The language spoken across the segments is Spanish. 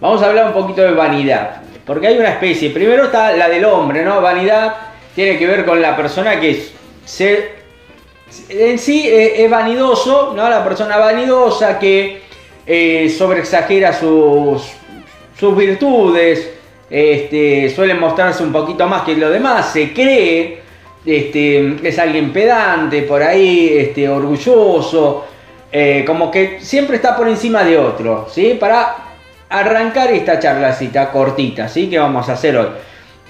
vamos a hablar un poquito de vanidad. Porque hay una especie, primero está la del hombre, ¿no? Vanidad tiene que ver con la persona que se, en sí eh, es, vanidoso, ¿no? La persona vanidosa que eh, sobreexagera sus, sus virtudes, este, suele mostrarse un poquito más que lo demás, se cree, este, es alguien pedante por ahí, este, orgulloso, eh, como que siempre está por encima de otro, ¿sí? Para arrancar esta charlacita cortita, ¿sí? Que vamos a hacer hoy.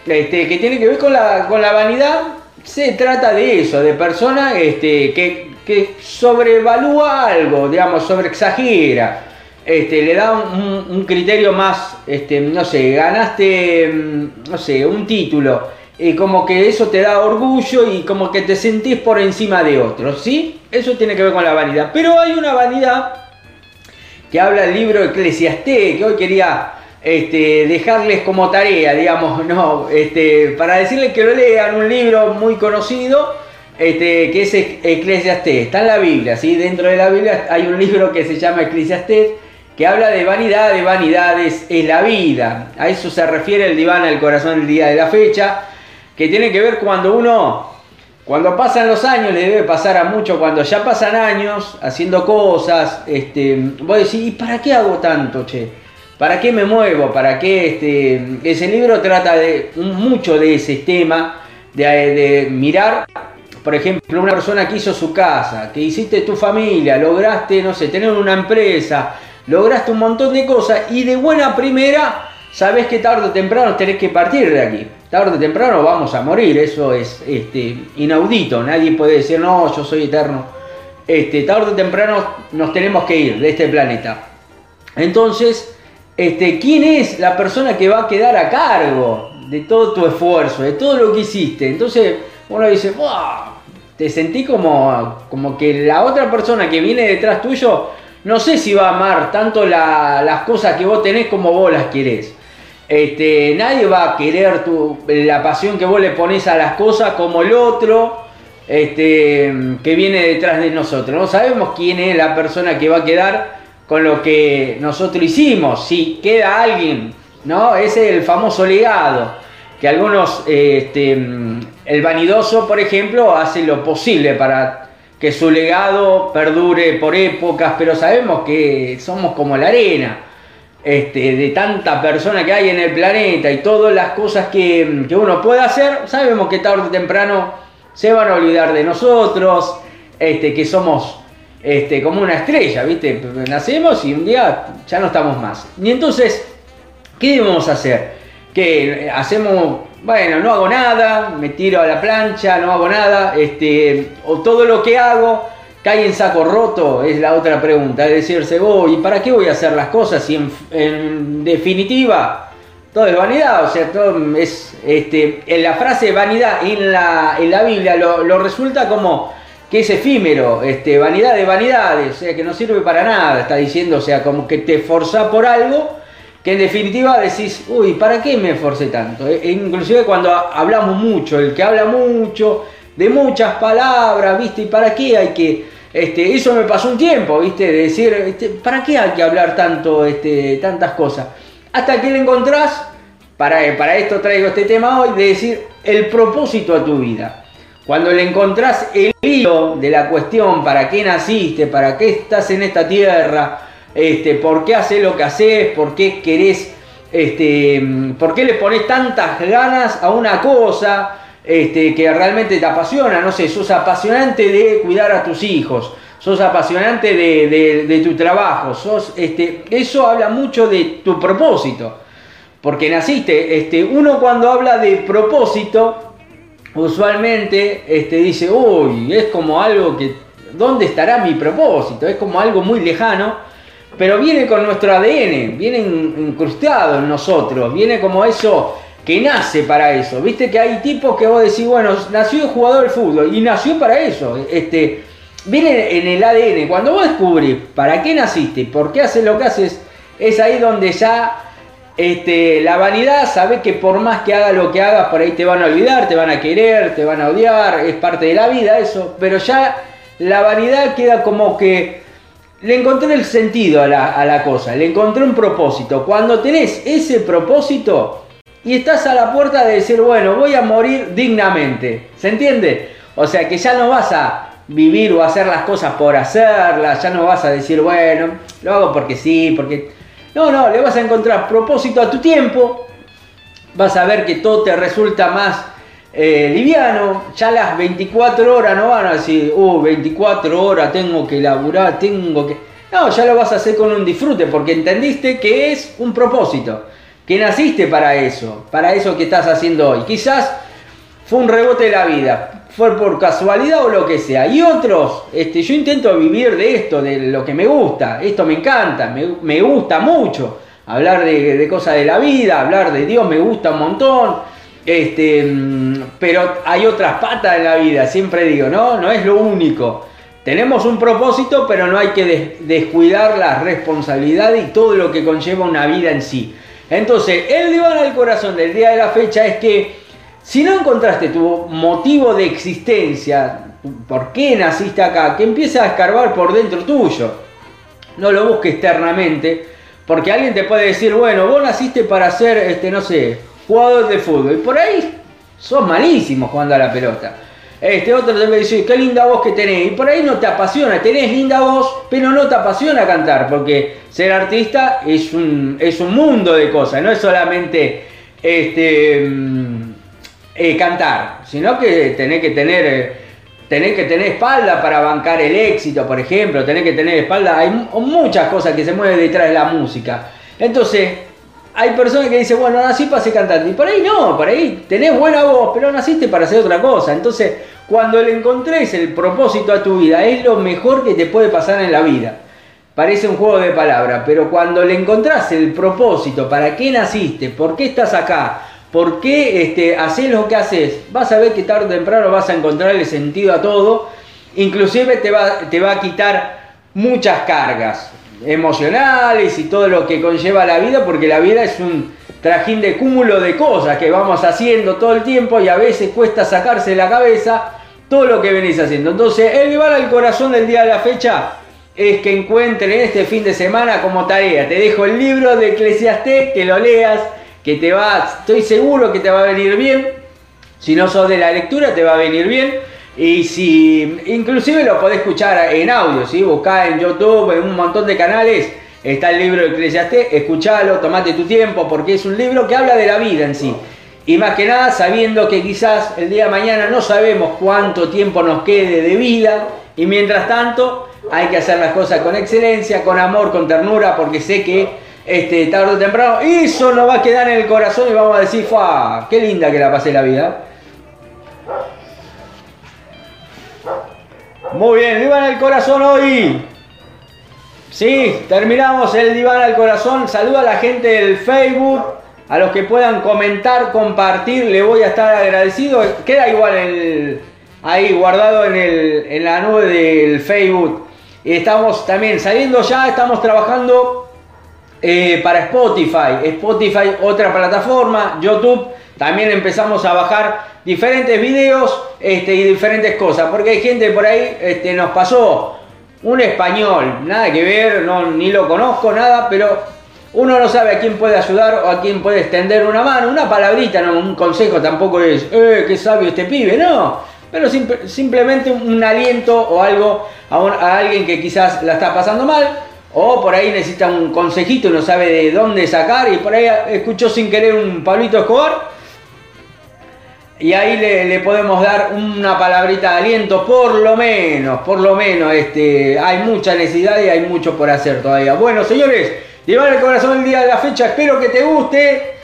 Este, que tiene que ver con la, con la vanidad, se trata de eso, de persona este, que, que sobrevalúa algo, digamos, sobreexagera. Este, le da un, criterio más, este, no sé, ganaste, mm, no sé, un título, y como que eso te da orgullo y como que te sentís por encima de otros, ¿sí? Eso tiene que ver con la vanidad. Pero hay una vanidad que habla el libro Eclesiastés, que hoy quería este, dejarles como tarea, digamos, no, este, para decirles que lo lean, un libro muy conocido, este, que es Eclesiastés, está en la Biblia, dentro de la Biblia hay un libro que se llama Eclesiastés, que habla de vanidad, de vanidades es la vida, a eso se refiere el diván al corazón del día de la fecha, que tiene que ver cuando uno, cuando pasan los años, le debe pasar a mucho, cuando ya pasan años haciendo cosas, este, vos decís, ¿y para qué hago tanto, che? ¿Para qué me muevo? ¿Para qué? Este, ese libro trata de mucho de ese tema, de, mirar, por ejemplo, una persona que hizo su casa, que hiciste tu familia, lograste, no sé, tener una empresa, lograste un montón de cosas y de buena primera sabes que tarde o temprano tenés que partir de aquí. Tarde o temprano vamos a morir, eso es este, inaudito, nadie puede decir, no, yo soy eterno. Este, tarde o temprano nos tenemos que ir de este planeta. Entonces, este, quién es la persona que va a quedar a cargo de todo tu esfuerzo, de todo lo que hiciste. Entonces uno dice, te sentí como, como que la otra persona que viene detrás tuyo, no sé si va a amar tanto las cosas que vos tenés como vos las querés. Este, nadie va a querer tu, la pasión que vos le pones a las cosas como el otro este, que viene detrás de nosotros. No sabemos quién es la persona que va a quedar con lo que nosotros hicimos. Si queda alguien, ¿no? Ese es el famoso legado. Que algunos, este, el vanidoso, por ejemplo, hace lo posible para que su legado perdure por épocas, pero sabemos que somos como la arena. Este, de tanta persona que hay en el planeta y todas las cosas que, que uno puede hacer, sabemos que tarde o temprano se van a olvidar de nosotros, este, que somos este, como una estrella, ¿viste? Nacemos y un día ya no estamos más. Y entonces, ¿qué debemos hacer? Que hacemos, bueno, no hago nada, me tiro a la plancha, no hago nada, este, o todo lo que hago cae en saco roto, es la otra pregunta. Es decirse, voy, ¿y para qué voy a hacer las cosas si en, definitiva todo es vanidad? O sea, todo es, este, en la frase vanidad en la, en la Biblia lo, resulta como que es efímero, este, vanidad de vanidades, o sea, que no sirve para nada, está diciendo, o sea, como que te forza por algo, que en definitiva decís, uy, ¿para qué me esforcé tanto? E, e inclusive cuando hablamos mucho, el que habla mucho, de muchas palabras, ¿viste? ¿Y para qué hay que...? Este, eso me pasó un tiempo, ¿viste? De decir, este, ¿para qué hay que hablar tanto, este, tantas cosas? Hasta que le encontrás, para, para esto traigo este tema hoy, de decir el propósito a tu vida. Cuando le encontrás el hilo de la cuestión, para qué naciste, para qué estás en esta tierra, este, por qué haces lo que haces, por qué querés, este, por qué le pones tantas ganas a una cosa este, que realmente te apasiona, no sé, sos apasionante de cuidar a tus hijos, sos apasionante de, tu trabajo, sos, este, eso habla mucho de tu propósito, porque naciste, este, uno cuando habla de propósito, usualmente este, dice, uy, es como algo que, ¿dónde estará mi propósito? Es como algo muy lejano, pero viene con nuestro ADN, viene incrustado en nosotros, viene como eso que nace para eso. Viste que hay tipos que vos decís, bueno, nació jugador de fútbol y nació para eso. Este, viene en el ADN. Cuando vos descubrís para qué naciste, por qué haces lo que haces, es ahí donde ya este, la vanidad, sabe que por más que haga lo que hagas, por ahí te van a olvidar, te van a querer, te van a odiar, es parte de la vida eso, pero ya la vanidad queda como que le encontré el sentido a la, a la cosa, le encontré un propósito. Cuando tenés ese propósito y estás a la puerta de decir, bueno, voy a morir dignamente, ¿se entiende? O sea que ya no vas a vivir o hacer las cosas por hacerlas, ya no vas a decir, bueno, lo hago porque sí, porque... No, no, le vas a encontrar propósito a tu tiempo, vas a ver que todo te resulta más eh, liviano, ya las 24 horas no van a decir, uh, 24 horas tengo que laburar, tengo que... No, ya lo vas a hacer con un disfrute, porque entendiste que es un propósito, que naciste para eso, para eso que estás haciendo hoy. Quizás fue un rebote de la vida, fue por casualidad o lo que sea. Y otros, este, yo intento vivir de esto, de lo que me gusta, esto me encanta, me, gusta mucho. Hablar de, de cosas de la vida, hablar de Dios me gusta un montón este, mm, pero hay otras patas en la vida, siempre digo, ¿no? No es lo único. Tenemos un propósito, pero no hay que descuidar la responsabilidad y todo lo que conlleva una vida en sí. Entonces, el diván al corazón del día de la fecha es que si no encontraste tu motivo de existencia, por qué naciste acá, que empieces a escarbar por dentro tuyo. No lo busques externamente, porque alguien te puede decir, bueno, vos naciste para ser, este, no sé, jugador de fútbol. Y por ahí sos malísimo jugando a la pelota. Este otro te dice, qué linda voz que tenés. Y por ahí no te apasiona, tenés linda voz, pero no te apasiona cantar, porque ser artista es un, es un mundo de cosas, no es solamente este, mm, eh, cantar, sino que tenés que tener... Eh, tenés que tener espalda para bancar el éxito, por ejemplo, tenés que tener espalda, hay muchas cosas que se mueven detrás de la música. Entonces, hay personas que dicen, bueno, nací para ser cantante. Y por ahí no, por ahí tenés buena voz, pero naciste para hacer otra cosa. Entonces, cuando le encontrés el propósito a tu vida, es lo mejor que te puede pasar en la vida. Parece un juego de palabras, pero cuando le encontrás el propósito, para qué naciste, por qué estás acá, por qué este, haces lo que haces, vas a ver que tarde o temprano vas a encontrarle sentido a todo. Inclusive te va, te va a quitar muchas cargas emocionales y todo lo que conlleva la vida, porque la vida es un trajín de cúmulo de cosas que vamos haciendo todo el tiempo y a veces cuesta sacarse de la cabeza todo lo que venís haciendo. Entonces, el llevar al corazón del día de la fecha es que encuentren este fin de semana como tarea. Te dejo el libro de Eclesiastés, que lo leas, que te va, estoy seguro que te va a venir bien. Si no sos de la lectura, te va a venir bien. Y si inclusive lo podés escuchar en audio, ¿sí? buscá en YouTube, en un montón de canales, está el libro de Eclesiastés, escuchalo, tomate tu tiempo, porque es un libro que habla de la vida en sí. Y más que nada sabiendo que quizás el día de mañana no sabemos cuánto tiempo nos quede de vida, y mientras tanto hay que hacer las cosas con excelencia, con amor, con ternura, porque sé que este, tarde o temprano eso nos va a quedar en el corazón y vamos a decir, ¡fua! ¡Qué linda que la pasé la vida! Muy bien, diván al corazón hoy. Sí, terminamos el diván al corazón. Saluda a la gente del Facebook, a los que puedan comentar, compartir, le voy a estar agradecido. Queda igual el, ahí guardado en, el, en la nube del Facebook. Estamos también saliendo ya, estamos trabajando eh, para Spotify. Spotify, otra plataforma, YouTube. También empezamos a bajar diferentes videos este, y diferentes cosas, porque hay gente por ahí, este, nos pasó un español, nada que ver, no, ni lo conozco, nada, pero uno no sabe a quién puede ayudar o a quién puede extender una mano, una palabrita, un consejo tampoco es, eh, qué sabio este pibe, no, pero simplemente un aliento o algo a, a alguien que quizás la está pasando mal. O por ahí necesita un consejito y no sabe de dónde sacar y por ahí escuchó sin querer un Pablito Escobar y ahí le, podemos dar una palabrita de aliento, por lo menos, por lo menos, este, hay mucha necesidad y hay mucho por hacer todavía. Bueno, señores, llevar el corazón el día de la fecha, espero que te guste.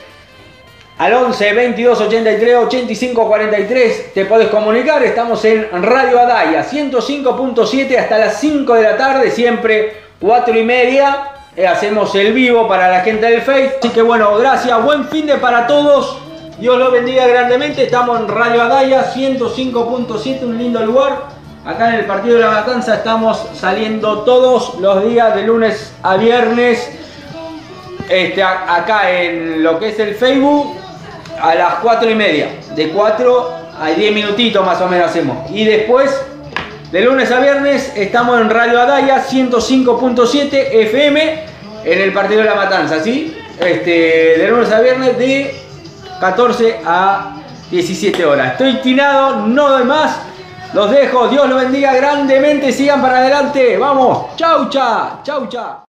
Al 11 22 83 85 43 te podés comunicar. Estamos en Radio Adaya 105.7 hasta las 5 de la tarde, siempre 4 y media. Eh, hacemos el vivo para la gente del Face. Así que bueno, gracias, buen fin de para todos. Dios lo bendiga grandemente. Estamos en Radio Adaya 105.7, un lindo lugar. Acá en el Partido de la Matanza estamos saliendo todos los días de lunes a viernes. Este, acá en lo que es el Facebook a las 4 y media. De 4 a 10 minutitos más o menos hacemos. Y después De lunes a viernes estamos en Radio Adaya 105.7 FM en el partido de la Matanza, ¿sí? Este, de lunes a viernes de 14 a 17 horas. Estoy tinado, no doy más. Los dejo, Dios los bendiga grandemente, sigan para adelante. Vamos, chau, cha, chau, cha.